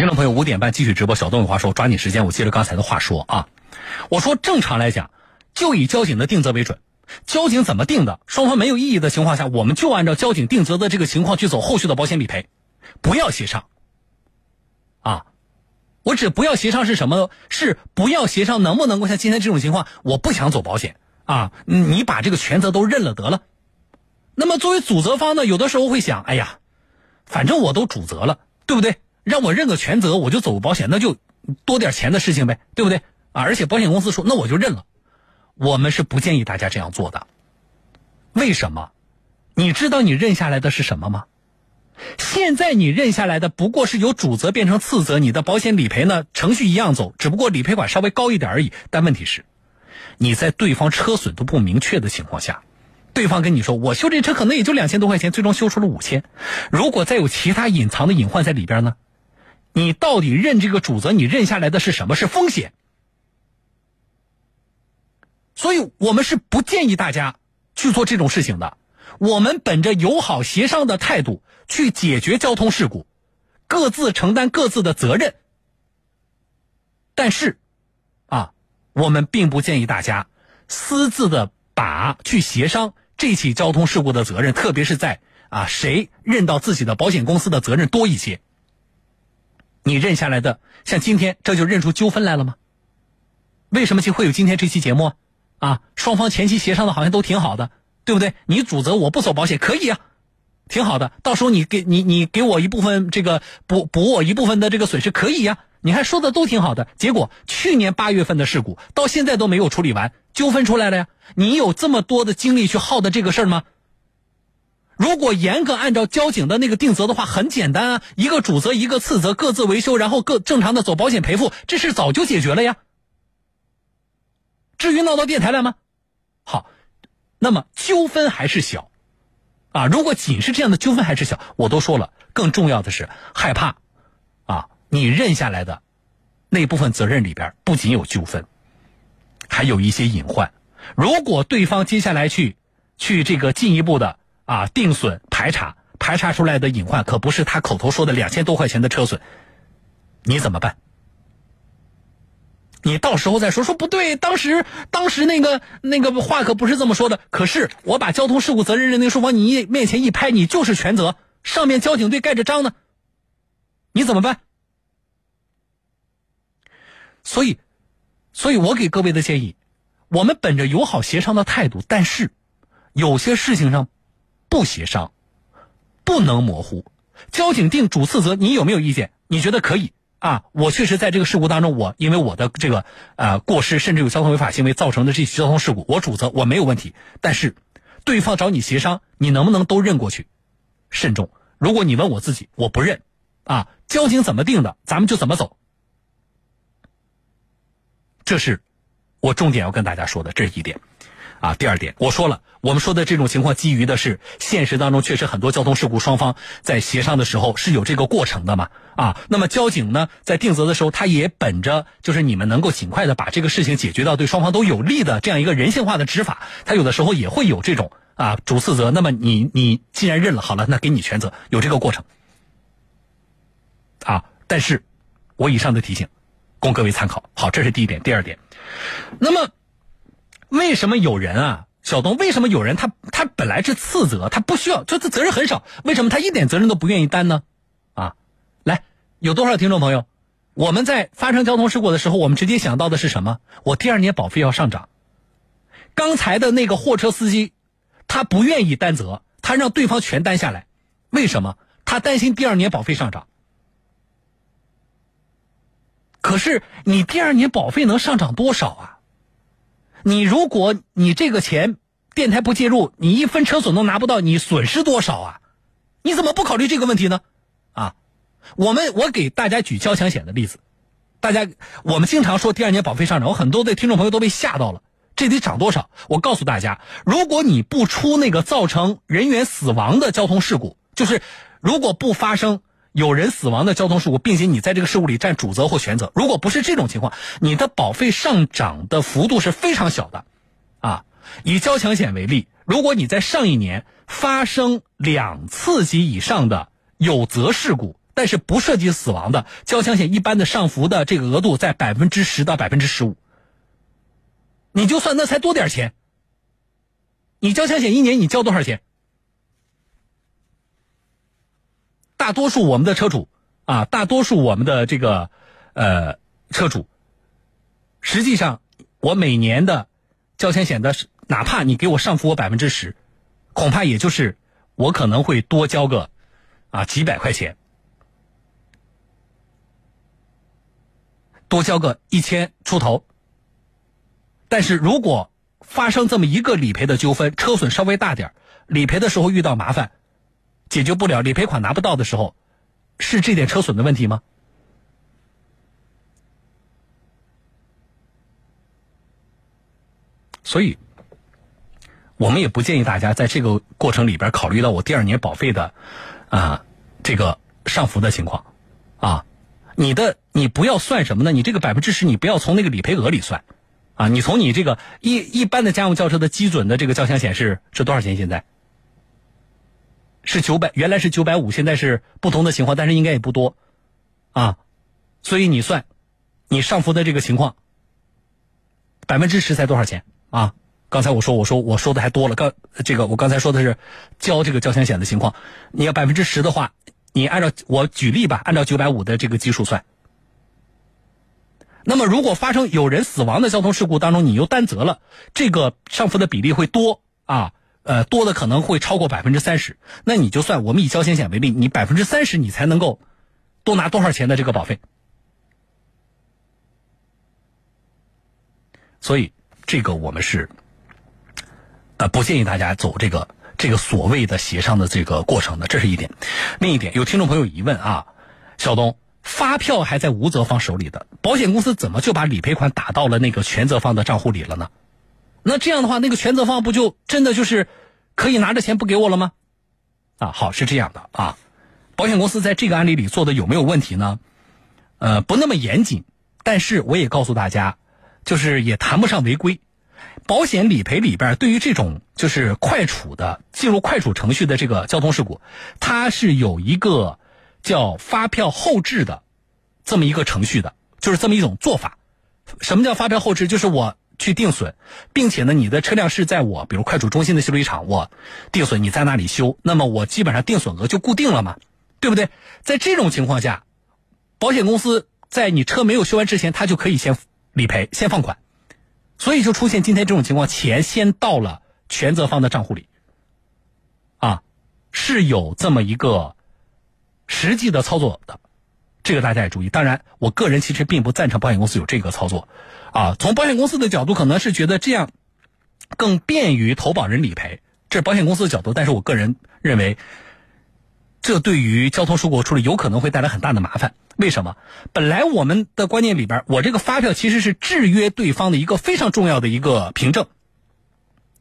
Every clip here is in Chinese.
听众朋友，五点半继续直播。小动物话说，抓紧时间，我接着刚才的话说啊。我说正常来讲，就以交警的定责为准。交警怎么定的，双方没有异议的情况下，我们就按照交警定责的这个情况去走后续的保险理赔，不要协商。啊，我指不要协商是什么？是不要协商能不能够像今天这种情况，我不想走保险啊，你把这个全责都认了得了。那么作为主责方呢，有的时候会想，哎呀，反正我都主责了，对不对？让我认个全责，我就走保险，那就多点钱的事情呗，对不对？啊，而且保险公司说，那我就认了。我们是不建议大家这样做的。为什么？你知道你认下来的是什么吗？现在你认下来的不过是由主责变成次责，你的保险理赔呢程序一样走，只不过理赔款稍微高一点而已。但问题是，你在对方车损都不明确的情况下，对方跟你说我修这车可能也就两千多块钱，最终修出了五千。如果再有其他隐藏的隐患在里边呢？你到底认这个主责？你认下来的是什么？是风险。所以我们是不建议大家去做这种事情的。我们本着友好协商的态度去解决交通事故，各自承担各自的责任。但是，啊，我们并不建议大家私自的把去协商这起交通事故的责任，特别是在啊谁认到自己的保险公司的责任多一些。你认下来的，像今天这就认出纠纷来了吗？为什么就会有今天这期节目？啊，双方前期协商的好像都挺好的，对不对？你主责我不走保险可以啊，挺好的。到时候你给你你给我一部分这个补补我一部分的这个损失可以呀，你还说的都挺好的。结果去年八月份的事故到现在都没有处理完，纠纷出来了呀。你有这么多的精力去耗的这个事儿吗？如果严格按照交警的那个定责的话，很简单啊，一个主责，一个次责，各自维修，然后各正常的走保险赔付，这事早就解决了呀。至于闹到电台来吗？好，那么纠纷还是小，啊，如果仅是这样的纠纷还是小，我都说了，更重要的是害怕，啊，你认下来的那部分责任里边不仅有纠纷，还有一些隐患。如果对方接下来去去这个进一步的。啊，定损排查排查出来的隐患可不是他口头说的两千多块钱的车损，你怎么办？你到时候再说说不对，当时当时那个那个话可不是这么说的。可是我把交通事故责任认定书往你面前一拍，你就是全责，上面交警队盖着章呢，你怎么办？所以，所以我给各位的建议，我们本着友好协商的态度，但是有些事情上。不协商，不能模糊。交警定主次责，你有没有意见？你觉得可以啊？我确实在这个事故当中，我因为我的这个呃过失，甚至有交通违法行为造成的这起交通事故，我主责，我没有问题。但是，对方找你协商，你能不能都认过去？慎重。如果你问我自己，我不认啊。交警怎么定的，咱们就怎么走。这是我重点要跟大家说的，这是一点。啊，第二点，我说了，我们说的这种情况基于的是现实当中确实很多交通事故双方在协商的时候是有这个过程的嘛？啊，那么交警呢在定责的时候，他也本着就是你们能够尽快的把这个事情解决到对双方都有利的这样一个人性化的执法，他有的时候也会有这种啊主次责。那么你你既然认了，好了，那给你全责，有这个过程。啊，但是，我以上的提醒，供各位参考。好，这是第一点，第二点，那么。为什么有人啊，小东？为什么有人他他本来是次责，他不需要，就他责任很少，为什么他一点责任都不愿意担呢？啊，来，有多少听众朋友？我们在发生交通事故的时候，我们直接想到的是什么？我第二年保费要上涨。刚才的那个货车司机，他不愿意担责，他让对方全担下来，为什么？他担心第二年保费上涨。可是你第二年保费能上涨多少啊？你如果你这个钱电台不介入，你一分车损都拿不到，你损失多少啊？你怎么不考虑这个问题呢？啊，我们我给大家举交强险的例子，大家我们经常说第二年保费上涨，我很多的听众朋友都被吓到了，这得涨多少？我告诉大家，如果你不出那个造成人员死亡的交通事故，就是如果不发生。有人死亡的交通事故，并且你在这个事故里占主责或全责，如果不是这种情况，你的保费上涨的幅度是非常小的，啊，以交强险为例，如果你在上一年发生两次及以上的有责事故，但是不涉及死亡的交强险，一般的上浮的这个额度在百分之十到百分之十五。你就算那才多点钱，你交强险一年你交多少钱？大多数我们的车主啊，大多数我们的这个呃车主，实际上我每年的交强险的，哪怕你给我上浮我百分之十，恐怕也就是我可能会多交个啊几百块钱。多交个一千出头，但是如果发生这么一个理赔的纠纷，车损稍微大点理赔的时候遇到麻烦，解决不了，理赔款拿不到的时候，是这点车损的问题吗？所以，我们也不建议大家在这个过程里边考虑到我第二年保费的啊这个上浮的情况啊。你的你不要算什么呢？你这个百分之十，你不要从那个理赔额里算，啊，你从你这个一一般的家用轿车的基准的这个交强险是是多少钱？现在是九百，原来是九百五，现在是不同的情况，但是应该也不多，啊，所以你算，你上浮的这个情况，百分之十才多少钱啊？刚才我说我说我说的还多了，刚这个我刚才说的是交这个交强险的情况，你要百分之十的话。你按照我举例吧，按照九百五的这个基数算。那么，如果发生有人死亡的交通事故当中，你又担责了，这个上浮的比例会多啊，呃，多的可能会超过百分之三十。那你就算我们以交强险为例，你百分之三十你才能够多拿多少钱的这个保费？所以，这个我们是呃不建议大家走这个。这个所谓的协商的这个过程的，这是一点。另一点，有听众朋友疑问啊，小东，发票还在无责方手里的，保险公司怎么就把理赔款打到了那个全责方的账户里了呢？那这样的话，那个全责方不就真的就是可以拿着钱不给我了吗？啊，好，是这样的啊，保险公司在这个案例里做的有没有问题呢？呃，不那么严谨，但是我也告诉大家，就是也谈不上违规。保险理赔里边，对于这种就是快处的进入快处程序的这个交通事故，它是有一个叫发票后置的这么一个程序的，就是这么一种做法。什么叫发票后置？就是我去定损，并且呢，你的车辆是在我比如快处中心的修理厂，我定损，你在那里修，那么我基本上定损额就固定了嘛，对不对？在这种情况下，保险公司在你车没有修完之前，他就可以先理赔，先放款。所以就出现今天这种情况，钱先到了全责方的账户里，啊，是有这么一个实际的操作的，这个大家也注意。当然，我个人其实并不赞成保险公司有这个操作，啊，从保险公司的角度可能是觉得这样更便于投保人理赔，这是保险公司的角度。但是我个人认为。这对于交通事故处理有可能会带来很大的麻烦。为什么？本来我们的观念里边，我这个发票其实是制约对方的一个非常重要的一个凭证，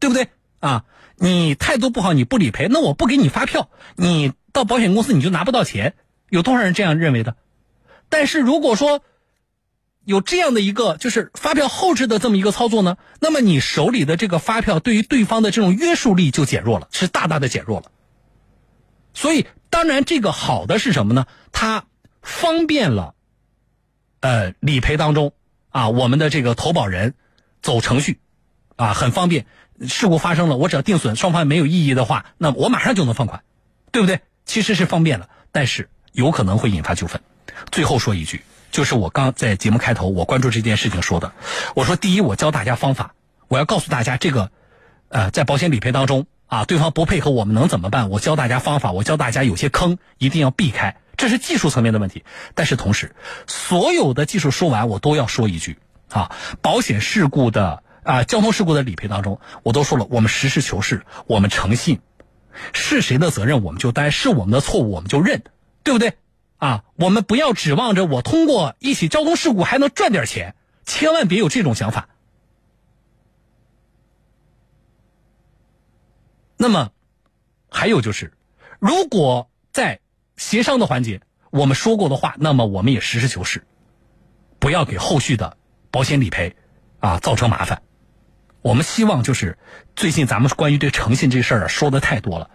对不对？啊，你态度不好，你不理赔，那我不给你发票，你到保险公司你就拿不到钱。有多少人这样认为的？但是如果说有这样的一个就是发票后置的这么一个操作呢，那么你手里的这个发票对于对方的这种约束力就减弱了，是大大的减弱了。所以。当然，这个好的是什么呢？它方便了，呃，理赔当中啊，我们的这个投保人走程序啊，很方便。事故发生了，我只要定损，双方没有异议的话，那我马上就能放款，对不对？其实是方便了，但是有可能会引发纠纷。最后说一句，就是我刚在节目开头我关注这件事情说的，我说第一，我教大家方法，我要告诉大家这个，呃，在保险理赔当中。啊，对方不配合，我们能怎么办？我教大家方法，我教大家有些坑一定要避开，这是技术层面的问题。但是同时，所有的技术说完，我都要说一句啊，保险事故的啊，交通事故的理赔当中，我都说了，我们实事求是，我们诚信，是谁的责任我们就担，是我们的错误我们就认，对不对？啊，我们不要指望着我通过一起交通事故还能赚点钱，千万别有这种想法。那么，还有就是，如果在协商的环节我们说过的话，那么我们也实事求是，不要给后续的保险理赔啊造成麻烦。我们希望就是最近咱们关于对诚信这事儿说的太多了，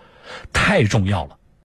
太重要了。